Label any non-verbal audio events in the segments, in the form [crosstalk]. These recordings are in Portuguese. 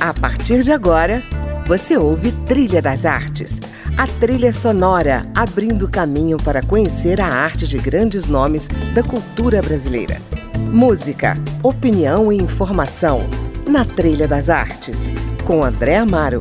A partir de agora, você ouve Trilha das Artes, a trilha sonora abrindo caminho para conhecer a arte de grandes nomes da cultura brasileira. Música, opinião e informação na Trilha das Artes, com André Amaro.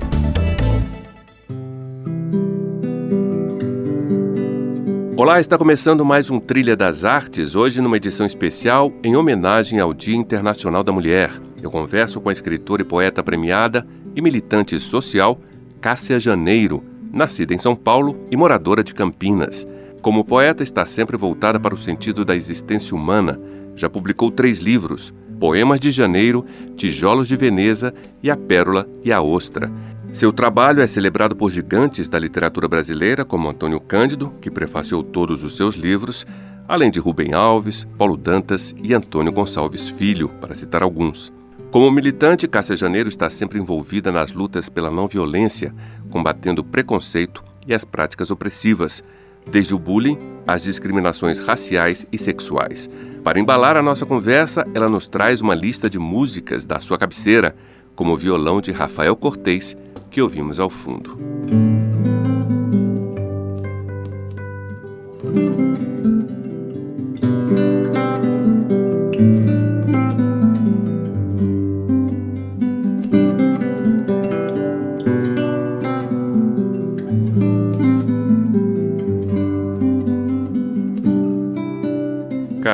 Olá, está começando mais um Trilha das Artes, hoje numa edição especial em homenagem ao Dia Internacional da Mulher. Eu converso com a escritora e poeta premiada e militante social Cássia Janeiro, nascida em São Paulo e moradora de Campinas. Como poeta, está sempre voltada para o sentido da existência humana. Já publicou três livros: Poemas de Janeiro, Tijolos de Veneza e A Pérola e a Ostra. Seu trabalho é celebrado por gigantes da literatura brasileira, como Antônio Cândido, que prefaciou todos os seus livros, além de Rubem Alves, Paulo Dantas e Antônio Gonçalves Filho, para citar alguns. Como militante, Cássia Janeiro está sempre envolvida nas lutas pela não violência, combatendo o preconceito e as práticas opressivas, desde o bullying às discriminações raciais e sexuais. Para embalar a nossa conversa, ela nos traz uma lista de músicas da sua cabeceira, como o violão de Rafael Cortez, que ouvimos ao fundo.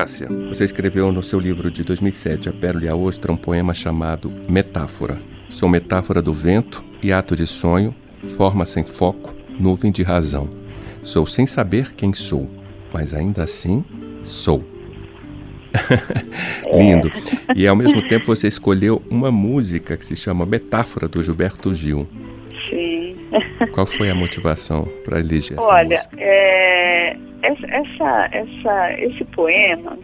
Cássia, você escreveu no seu livro de 2007, A Pérola e a Ostra, um poema chamado Metáfora. Sou metáfora do vento e ato de sonho, forma sem foco, nuvem de razão. Sou sem saber quem sou, mas ainda assim sou. [laughs] Lindo. E ao mesmo tempo você escolheu uma música que se chama Metáfora do Gilberto Gil. Sim. Qual foi a motivação para eleger essa Olha, música? é, essa, essa, esse poema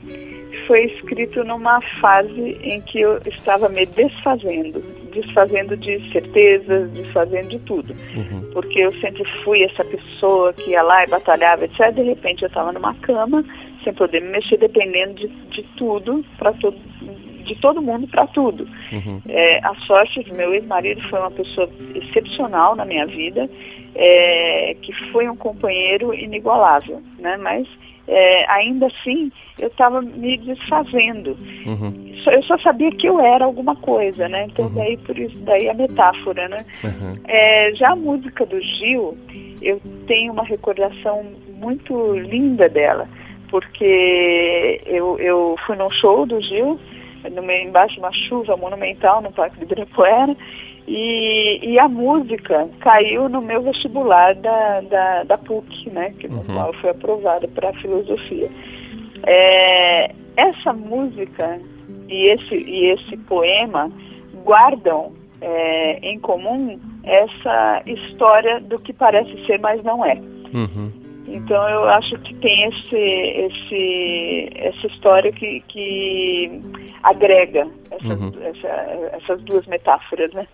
foi escrito numa fase em que eu estava me desfazendo, desfazendo de certezas, desfazendo de tudo. Uhum. Porque eu sempre fui essa pessoa que ia lá e batalhava, etc. De repente eu estava numa cama, sem poder me mexer, dependendo de, de tudo, para todo, de todo mundo para tudo. Uhum. É, a sorte do meu ex-marido foi uma pessoa excepcional na minha vida, é, que foi um companheiro inigualável, né? Mas é, ainda assim eu estava me desfazendo. Uhum. Só- Eu só sabia que eu era alguma coisa, né? Então Uhum. daí por isso daí a metáfora, né? Uhum. É, já a música do Gil, eu tenho uma recordação muito linda dela, porque eu, eu fui num show do Gil, no meio, embaixo de uma chuva monumental no Parque do Ibirapuera, e, e a música caiu no meu vestibular da, da, da PUC, né, que, no Uhum. qual eu fui aprovada para filosofia. É, essa música e esse, e esse poema guardam é, em comum essa história do que parece ser, mas não é. Uhum. Então eu acho que tem esse, esse, essa história que, que agrega essas, Uhum. essa- essas duas metáforas, né?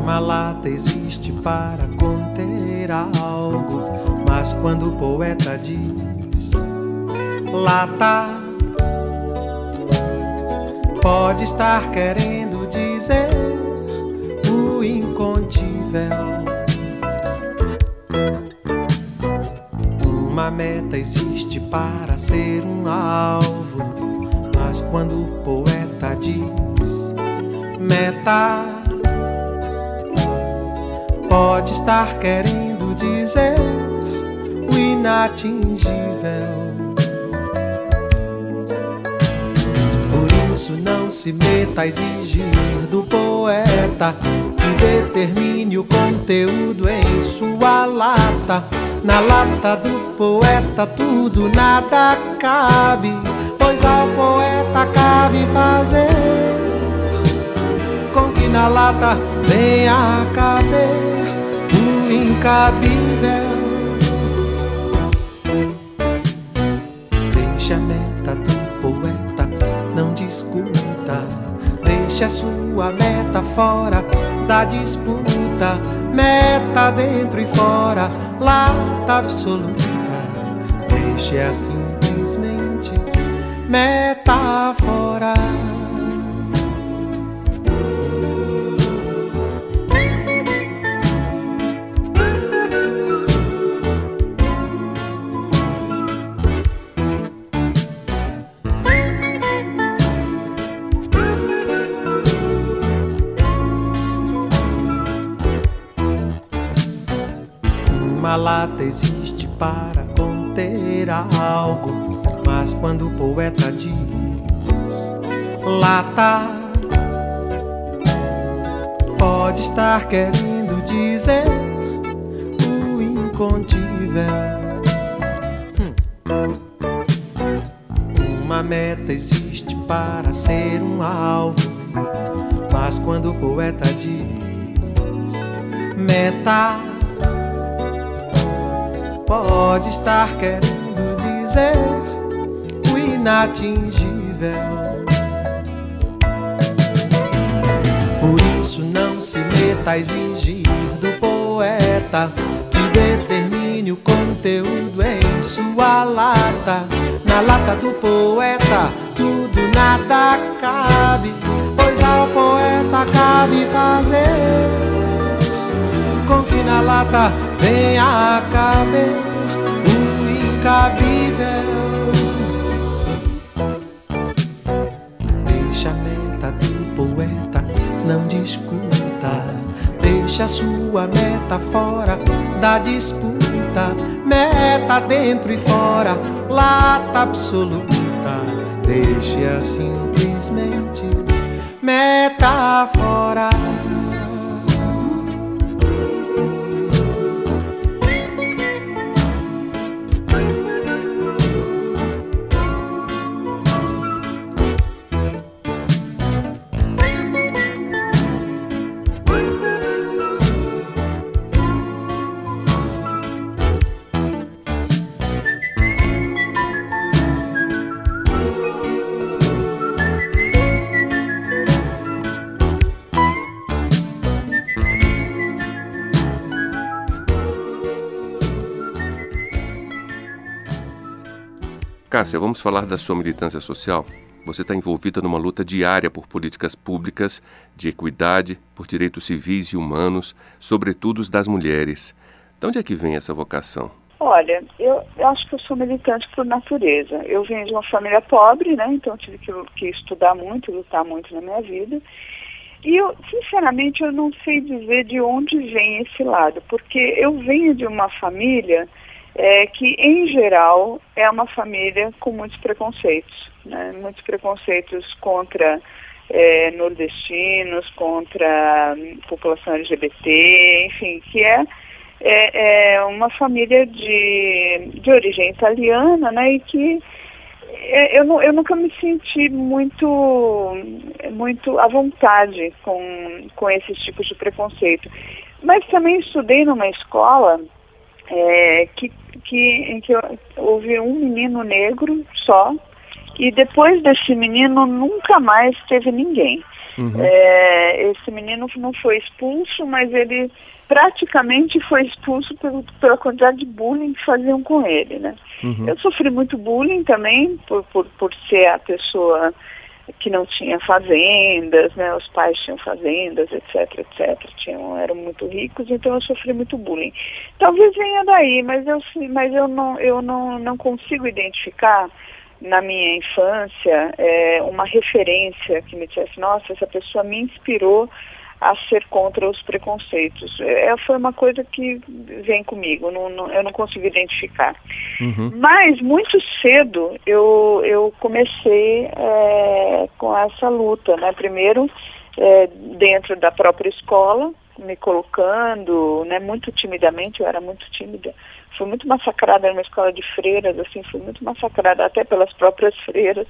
Uma lata existe para conter algo, mas quando o poeta diz lata, pode estar querendo dizer o incontível. Uma meta existe para ser um alvo, mas quando o poeta diz meta, pode estar querendo dizer o inatingível. Isso não se meta a exigir do poeta que determine o conteúdo em sua lata. Na lata do poeta tudo nada cabe, pois ao poeta cabe fazer com que na lata venha caber o incabível. Deixe a sua meta fora da disputa, meta dentro e fora, lata absoluta. Deixe-a simplesmente meta fora. Lata existe para conter algo, mas quando o poeta diz lata, pode estar querendo dizer o incontível. Uma meta existe para ser um alvo, mas quando o poeta diz meta pode estar querendo dizer o inatingível. Por isso não se meta a exigir do poeta que determine o conteúdo em sua lata. Na lata do poeta tudo nada cabe, pois ao poeta cabe fazer com que na lata venha caber o incabível. Deixa a meta do poeta, não discuta. Deixa a sua meta fora da disputa. Meta dentro e fora, lata absoluta. Deixe-a simplesmente meta fora. Cássia, vamos falar da sua militância social? Você está envolvida numa luta diária por políticas públicas de equidade, por direitos civis e humanos, sobretudo os das mulheres. De onde é que vem essa vocação? Olha, eu, eu, acho que eu sou militante por natureza. Eu venho de uma família pobre, né? Então tive que, que estudar muito, lutar muito na minha vida. E eu, sinceramente, eu não sei dizer de onde vem esse lado, porque eu venho de uma família é que, em geral, é uma família com muitos preconceitos, né? muitos preconceitos contra é, nordestinos, contra hum, população LGBT, enfim, que é, é, é, uma família de, de origem italiana, né, e que é, eu, eu nunca me senti muito, muito à vontade com, com esses tipos de preconceito. Mas também estudei numa escola é, que, que, em que houve um menino negro só, e depois desse menino nunca mais teve ninguém. Uhum. É, esse menino não foi expulso, mas ele praticamente foi expulso pelo, pela quantidade de bullying que faziam com ele, né? Uhum. Eu sofri muito bullying também por, por, por ser a pessoa que não tinha fazendas, né? Os pais tinham fazendas, etc, etc. Tinham, eram muito ricos, então eu sofri muito bullying. Talvez venha daí, mas eu, mas eu não, eu não, não consigo identificar na minha infância é, uma referência que me dissesse, nossa, essa pessoa me inspirou a ser contra os preconceitos. É, foi uma coisa que vem comigo, não, não, eu não consigo identificar. Uhum. Mas muito cedo eu, eu comecei é, com essa luta, né? Primeiro é, dentro da própria escola, me colocando, né? Muito timidamente, eu era muito tímida. Fui muito massacrada numa escola de freiras, assim, fui muito massacrada até pelas próprias freiras.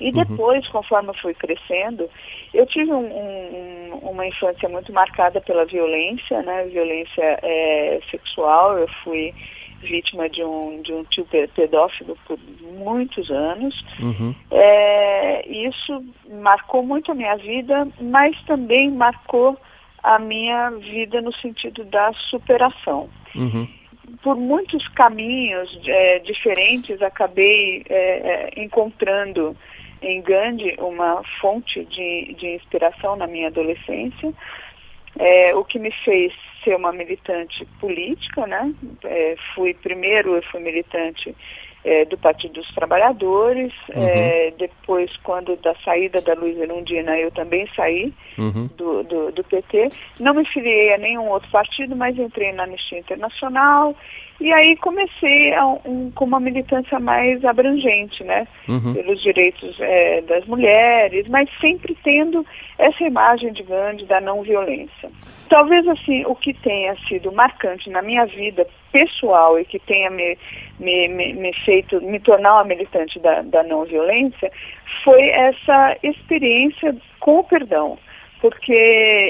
E uhum. depois, uhum. conforme eu fui crescendo, eu tive um, um, uma infância muito marcada pela violência, né? Violência é, sexual. Eu fui vítima de um, de um tio pedófilo por muitos anos. Uhum. É, isso marcou muito a minha vida, mas também marcou a minha vida no sentido da superação. Uhum. Por muitos caminhos é, diferentes, acabei é encontrando em Gandhi uma fonte de, de inspiração na minha adolescência, é, o que me fez ser uma militante política, né? É, fui primeiro eu fui militante é, do Partido dos Trabalhadores, uhum. é, depois quando da saída da Luiz Erundina eu também saí uhum. do, do, do, PT, não me filiei a nenhum outro partido, mas entrei na Anistia Internacional e aí comecei a, um, com uma militância mais abrangente, né, uhum. pelos direitos é, das mulheres, mas sempre tendo essa imagem de Gandhi da não violência. Talvez assim o que tenha sido marcante na minha vida pessoal e que tenha me, me, me, me feito me tornar uma militante da, da não violência foi essa experiência com o perdão, porque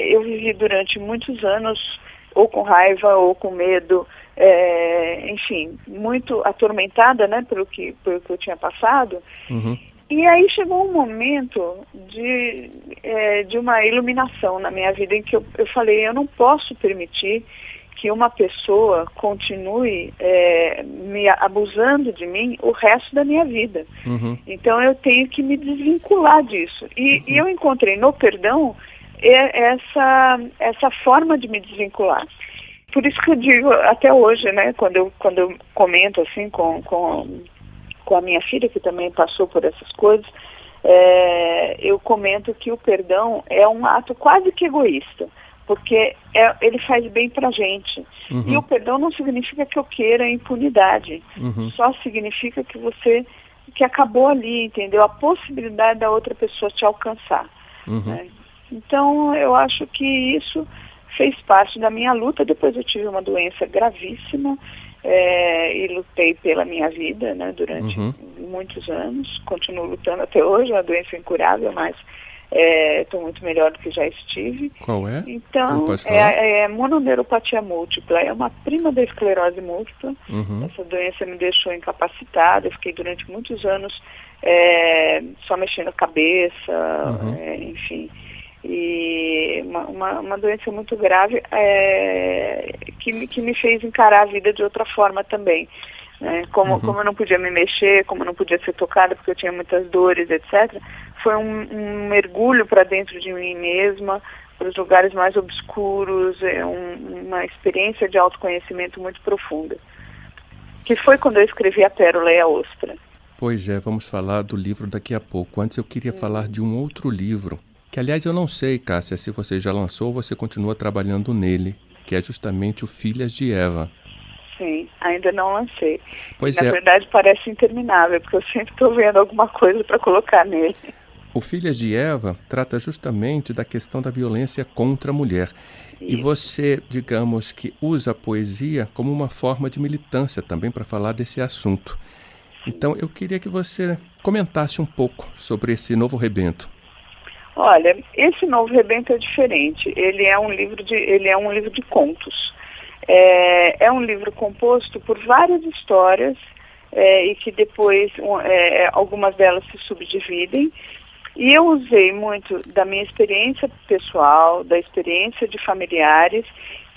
eu vivi durante muitos anos ou com raiva ou com medo é, enfim, muito atormentada, né, pelo que, pelo que eu tinha passado. Uhum. E aí chegou um momento de, é, de uma iluminação na minha vida em que eu, eu falei, eu não posso permitir que uma pessoa continue é, me abusando de mim o resto da minha vida. Uhum. Então eu tenho que me desvincular disso. E, uhum. e eu encontrei no perdão essa, essa forma de me desvincular por isso que eu digo até hoje, né, quando eu, quando eu comento assim com, com, com a minha filha, que também passou por essas coisas, é, eu comento que o perdão é um ato quase que egoísta, porque é, ele faz bem pra gente. Uhum. E o perdão não significa que eu queira impunidade, uhum. só significa que você, que acabou ali, entendeu? A possibilidade da outra pessoa te alcançar. Uhum. Né? Então, eu acho que isso fez parte da minha luta. Depois eu tive uma doença gravíssima é, e lutei pela minha vida né, durante uhum. muitos anos. Continuo lutando até hoje, é uma doença incurável, mas estou é, muito melhor do que já estive. Qual é? Então, é, é mononeuropatia múltipla, é uma prima da esclerose múltipla. Uhum. Essa doença me deixou incapacitada, eu fiquei durante muitos anos é, só mexendo a cabeça, uhum. é, enfim e uma, uma, uma doença muito grave é, que, que me fez encarar a vida de outra forma também. Né? Como, uhum. como eu não podia me mexer, como eu não podia ser tocada porque eu tinha muitas dores, etc., foi um, um mergulho para dentro de mim mesma, para os lugares mais obscuros, é um, uma experiência de autoconhecimento muito profunda. Que foi quando eu escrevi A Pérola e a Ostra. Pois é, vamos falar do livro daqui a pouco. Antes eu queria uhum. falar de um outro livro que aliás eu não sei, Cássia, se você já lançou ou você continua trabalhando nele, que é justamente o Filhas de Eva. Sim, ainda não lancei. Pois Na é. verdade parece interminável, porque eu sempre estou vendo alguma coisa para colocar nele. O Filhas de Eva trata justamente da questão da violência contra a mulher. Isso. E você, digamos que usa a poesia como uma forma de militância também para falar desse assunto. Então eu queria que você comentasse um pouco sobre esse novo rebento. Olha, esse novo rebento é diferente. Ele é um livro de, ele é um livro de contos. É, é um livro composto por várias histórias é, e que depois é, algumas delas se subdividem. E eu usei muito da minha experiência pessoal, da experiência de familiares.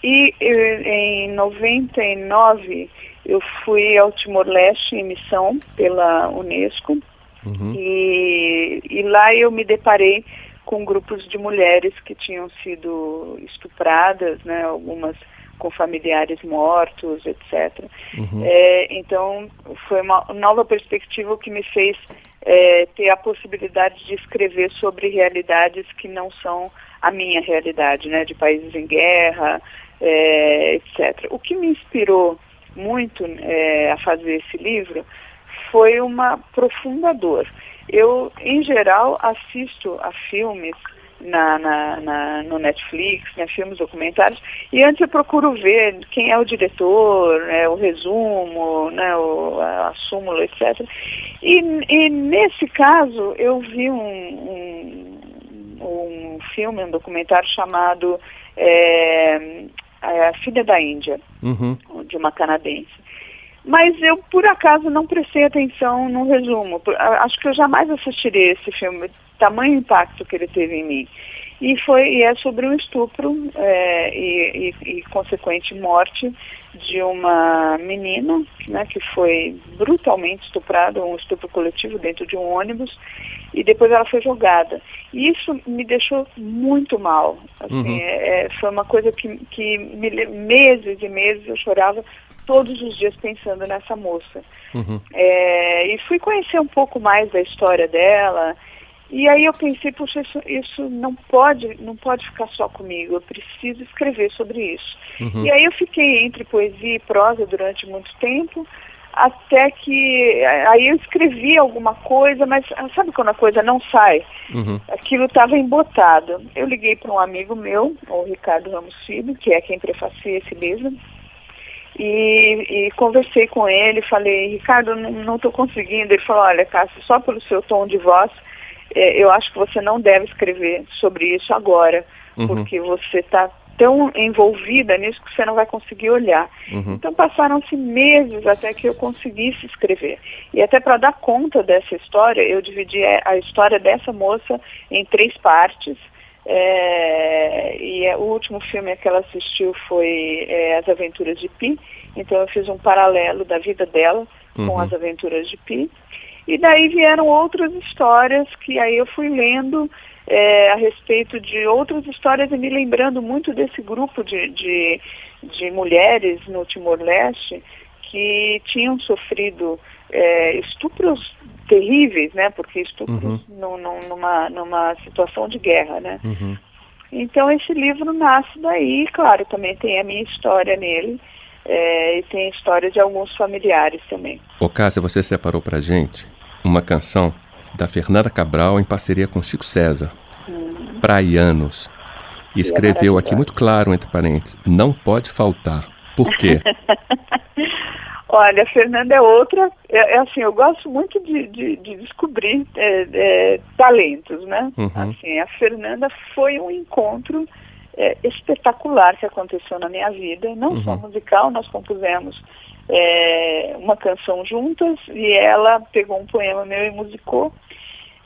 E eu, em 99 eu fui ao Timor-Leste em missão pela Unesco. Uhum. E, e lá eu me deparei com grupos de mulheres que tinham sido estupradas, né, algumas com familiares mortos, etc. Uhum. É, então, foi uma nova perspectiva que me fez é, ter a possibilidade de escrever sobre realidades que não são a minha realidade, né, de países em guerra, é, etc. O que me inspirou muito é, a fazer esse livro foi uma profunda dor. Eu, em geral, assisto a filmes na, na, na, no Netflix, né, filmes documentários, e antes eu procuro ver quem é o diretor, né, o resumo, né, o, a, a súmula, etc. E, e, nesse caso eu vi um, um, um filme, um documentário chamado é, A Filha da Índia, uhum. de uma canadense. Mas eu, por acaso, não prestei atenção no resumo. Acho que eu jamais assistiria esse filme, tamanho impacto que ele teve em mim. E, foi, e é sobre um estupro é, e, e, e, consequente morte de uma menina né, que foi brutalmente estuprada, um estupro coletivo dentro de um ônibus, e depois ela foi jogada. E isso me deixou muito mal. Assim, uhum. é, é foi uma coisa que, que me, meses e meses eu chorava todos os dias pensando nessa moça. Uhum. É, e fui conhecer um pouco mais da história dela. E aí eu pensei, puxa, isso, isso não pode, não pode ficar só comigo. Eu preciso escrever sobre isso. Uhum. E aí eu fiquei entre poesia e prosa durante muito tempo, até que aí eu escrevi alguma coisa, mas sabe quando a coisa não sai? Uhum. Aquilo estava embotado. Eu liguei para um amigo meu, o Ricardo Ramos Filho, que é quem prefacia esse livro, e, e, conversei com ele, falei, Ricardo, não estou conseguindo. Ele falou, olha, Cássio, só pelo seu tom de voz, é, eu acho que você não deve escrever sobre isso agora, uhum. porque você está tão envolvida nisso que você não vai conseguir olhar. Uhum. Então passaram-se meses até que eu conseguisse escrever. E até para dar conta dessa história, eu dividi a história dessa moça em três partes. É, e é, o último filme que ela assistiu foi é, As Aventuras de Pi. Então eu fiz um paralelo da vida dela uhum. com As Aventuras de Pi. E daí vieram outras histórias que aí eu fui lendo é, a respeito de outras histórias e me lembrando muito desse grupo de, de, de mulheres no Timor-Leste que tinham sofrido é, estupros terríveis, né? Porque estupros uhum. no, no, numa, numa situação de guerra, né? Uhum. Então esse livro nasce daí, claro, também tem a minha história nele é, e tem a história de alguns familiares também. Ô Cássia, você separou pra gente uma canção da Fernanda Cabral em parceria com Chico César, hum. Praianos. E escreveu aqui muito claro, entre parênteses, não pode faltar. Por quê? [laughs] Olha, a Fernanda é outra, é, é assim, eu gosto muito de, de, de descobrir é, é, talentos, né? Uhum. Assim, a Fernanda foi um encontro é, espetacular que aconteceu na minha vida, não uhum. só musical, nós compusemos é, uma canção juntas e ela pegou um poema meu e musicou.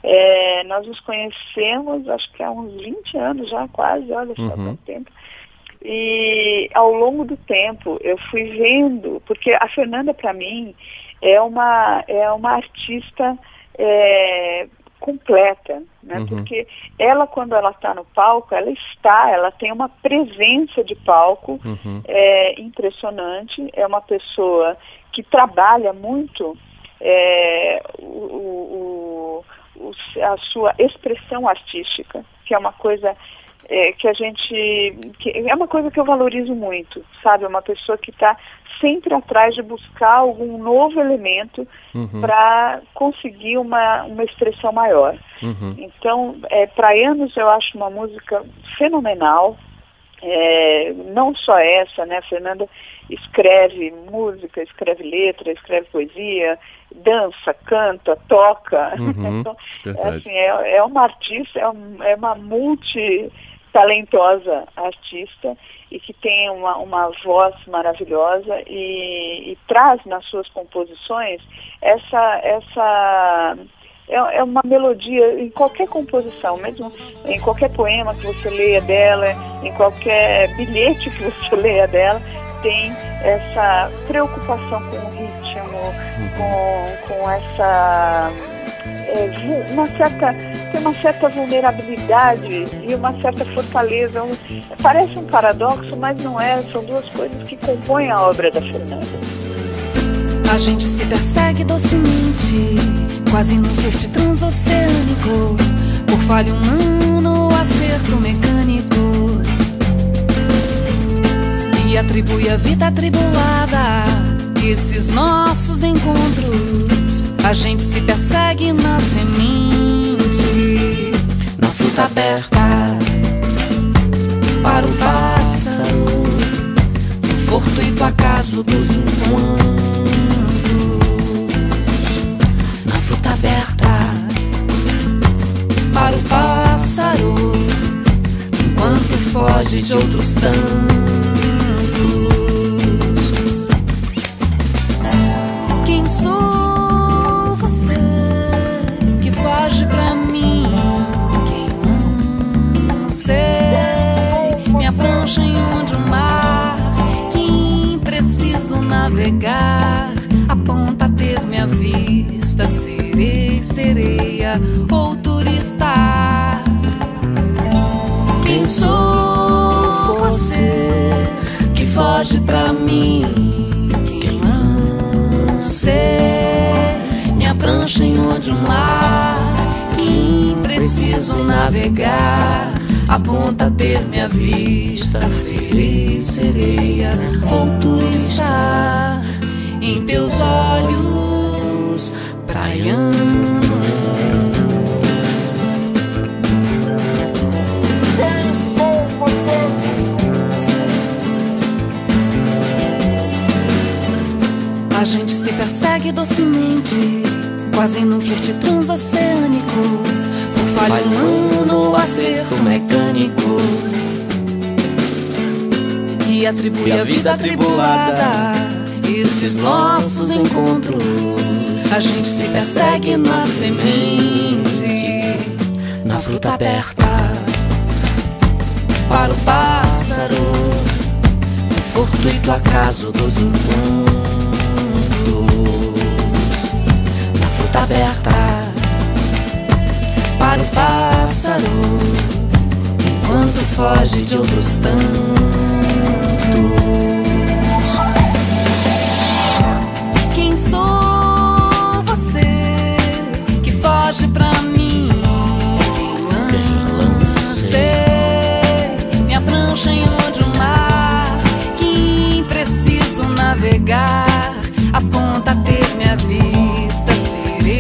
É, nós nos conhecemos, acho que há uns 20 anos já, quase, olha só uhum. quanto tempo. E ao longo do tempo eu fui vendo, porque a Fernanda para mim é uma, é uma artista é, completa, né? Uhum. Porque ela, quando ela está no palco, ela está, ela tem uma presença de palco uhum. é, impressionante. É uma pessoa que trabalha muito é, o, o, o, a sua expressão artística, que é uma coisa é, que a gente. Que é uma coisa que eu valorizo muito, sabe? É uma pessoa que está sempre atrás de buscar algum novo elemento uhum. para conseguir uma, uma expressão maior. Uhum. Então, é, Praianos eu acho uma música fenomenal. É, não só essa, né? A Fernanda escreve música, escreve letra, escreve poesia, dança, canta, toca. Uhum, [laughs] então, assim, é, é uma artista, é, um, é uma multi talentosa artista e que tem uma, uma voz maravilhosa e, e traz nas suas composições essa essa é, é, uma melodia em qualquer composição, mesmo em qualquer poema que você leia dela, em qualquer bilhete que você [laughs] leia dela, tem essa preocupação com o ritmo, uhum. com, com essa é, uma certa tem uma certa vulnerabilidade e uma certa fortaleza. Um, parece um paradoxo, mas não é. São duas coisas que compõem a obra da Fernanda. A gente se persegue docemente, quase num flerte transoceânico, por falha humano, acerto mecânico. E atribui a vida atribulada esses nossos encontros. A gente se persegue na semente, fruta aberta para o pássaro, fortuito acaso dos encontros. Prancha em onde o mar? Preciso navegar? Aponta ter minha vista, serei sereia ou turista em teus olhos praianos. A gente se persegue docemente, quase num flerte transoceânico. Por falha humano, acerto mecânico. E atribui a vida atribulada esses nossos encontros. A gente se persegue na semente, na fruta aberta. Para o pássaro, fortuito acaso dos encontros. Fruta aberta. Para o pássaro, enquanto foge de outros tantos.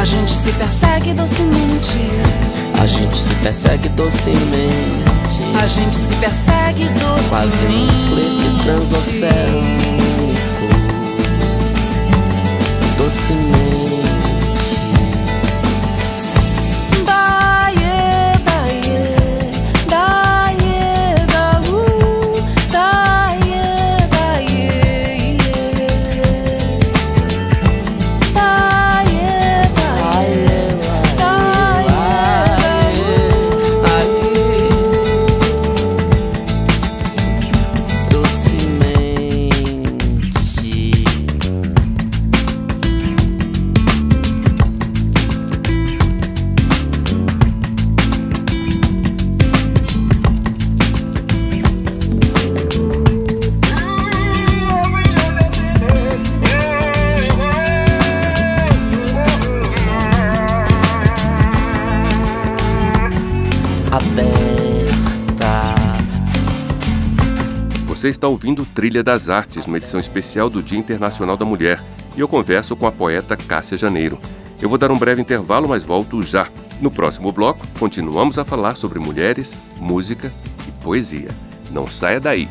A gente se persegue docemente. A gente se persegue docemente. A gente se persegue docemente. Quase um flerte transoceânico. Docemente. Está ouvindo Trilha das Artes, uma edição especial do Dia Internacional da Mulher, e eu converso com a poeta Cássia Janeiro. Eu vou dar um breve intervalo, mas volto já. No próximo bloco, continuamos a falar sobre mulheres, música e poesia. Não saia daí!